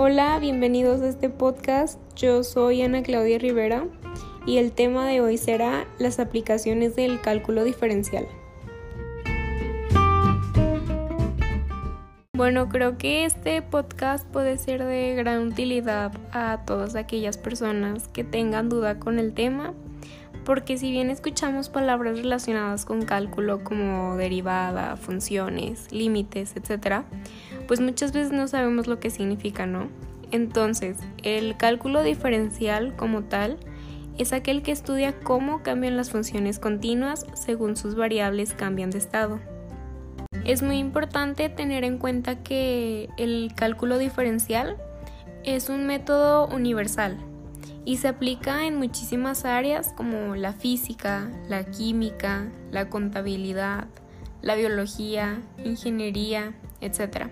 Hola, bienvenidos a este podcast. Yo soy Ana Claudia Rivera y el tema de hoy será las aplicaciones del cálculo diferencial. Bueno, creo que este podcast puede ser de gran utilidad a todas aquellas personas que tengan duda con el tema, porque si bien escuchamos palabras relacionadas con cálculo como derivada, funciones, límites, etc., pues muchas veces no sabemos lo que significa, ¿no? Entonces, el cálculo diferencial como tal es aquel que estudia cómo cambian las funciones continuas según sus variables cambian de estado. Es muy importante tener en cuenta que el cálculo diferencial es un método universal y se aplica en muchísimas áreas como la física, la química, la contabilidad, la biología, ingeniería, etc.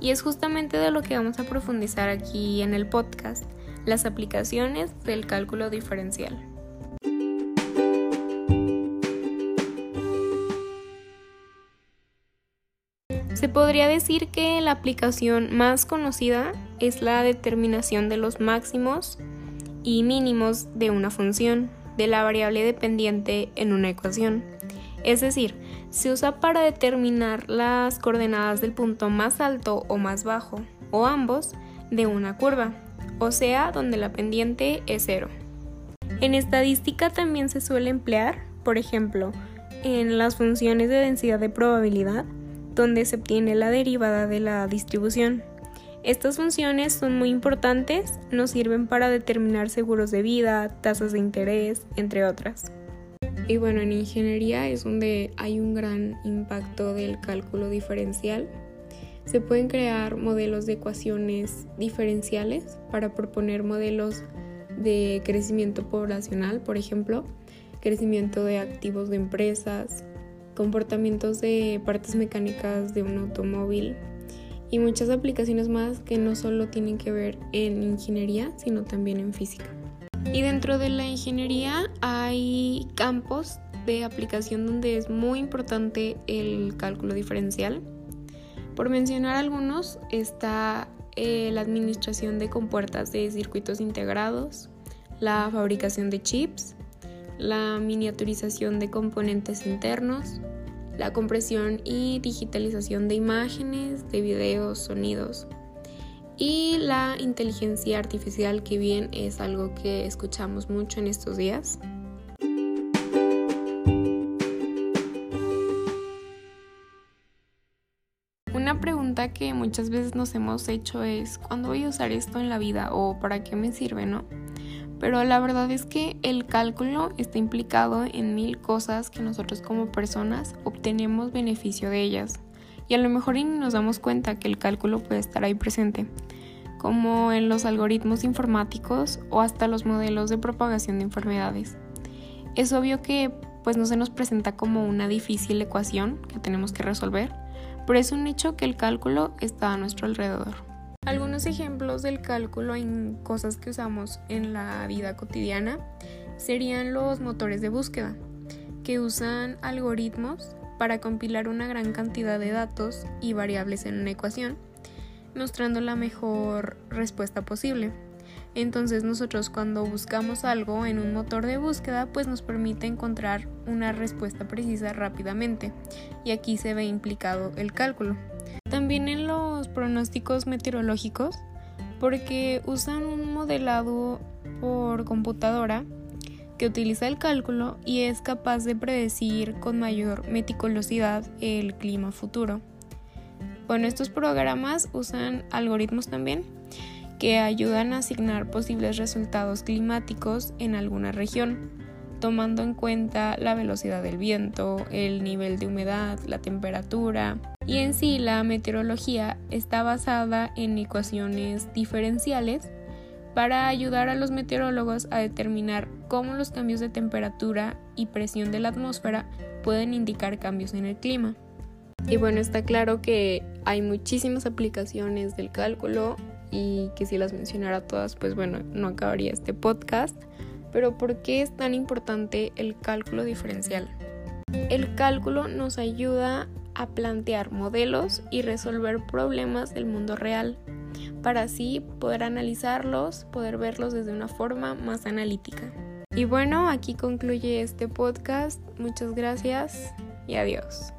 Y es justamente de lo que vamos a profundizar aquí en el podcast, las aplicaciones del cálculo diferencial. Se podría decir que la aplicación más conocida es la determinación de los máximos y mínimos de una función de la variable dependiente en una ecuación. Es decir, se usa para determinar las coordenadas del punto más alto o más bajo, o ambos, de una curva, o sea, donde la pendiente es cero. En estadística también se suele emplear, por ejemplo, en las funciones de densidad de probabilidad, donde se obtiene la derivada de la distribución. Estas funciones son muy importantes, nos sirven para determinar seguros de vida, tasas de interés, entre otras. Y bueno, en ingeniería es donde hay un gran impacto del cálculo diferencial. Se pueden crear modelos de ecuaciones diferenciales para proponer modelos de crecimiento poblacional, por ejemplo, crecimiento de activos de empresas, comportamientos de partes mecánicas de un automóvil y muchas aplicaciones más que no solo tienen que ver en ingeniería, sino también en física. Y dentro de la ingeniería hay campos de aplicación donde es muy importante el cálculo diferencial. Por mencionar algunos está eh, la administración de compuertas de circuitos integrados, la fabricación de chips, la miniaturización de componentes internos, la compresión y digitalización de imágenes, de videos, sonidos y la inteligencia artificial que bien es algo que escuchamos mucho en estos días. Una pregunta que muchas veces nos hemos hecho es ¿cuándo voy a usar esto en la vida o para qué me sirve, no? Pero la verdad es que el cálculo está implicado en mil cosas que nosotros como personas obtenemos beneficio de ellas. Y a lo mejor ni nos damos cuenta que el cálculo puede estar ahí presente, como en los algoritmos informáticos o hasta los modelos de propagación de enfermedades. Es obvio que pues no se nos presenta como una difícil ecuación que tenemos que resolver, pero es un hecho que el cálculo está a nuestro alrededor. Algunos ejemplos del cálculo en cosas que usamos en la vida cotidiana serían los motores de búsqueda, que usan algoritmos para compilar una gran cantidad de datos y variables en una ecuación, mostrando la mejor respuesta posible. Entonces nosotros cuando buscamos algo en un motor de búsqueda, pues nos permite encontrar una respuesta precisa rápidamente, y aquí se ve implicado el cálculo. También en los pronósticos meteorológicos, porque usan un modelado por computadora que utiliza el cálculo y es capaz de predecir con mayor meticulosidad el clima futuro. Bueno, estos programas usan algoritmos también que ayudan a asignar posibles resultados climáticos en alguna región, tomando en cuenta la velocidad del viento, el nivel de humedad, la temperatura, y en sí la meteorología está basada en ecuaciones diferenciales para ayudar a los meteorólogos a determinar cómo los cambios de temperatura y presión de la atmósfera pueden indicar cambios en el clima. Y bueno, está claro que hay muchísimas aplicaciones del cálculo y que si las mencionara todas, pues bueno, no acabaría este podcast. Pero ¿por qué es tan importante el cálculo diferencial? El cálculo nos ayuda a plantear modelos y resolver problemas del mundo real para así poder analizarlos, poder verlos desde una forma más analítica. Y bueno, aquí concluye este podcast. Muchas gracias y adiós.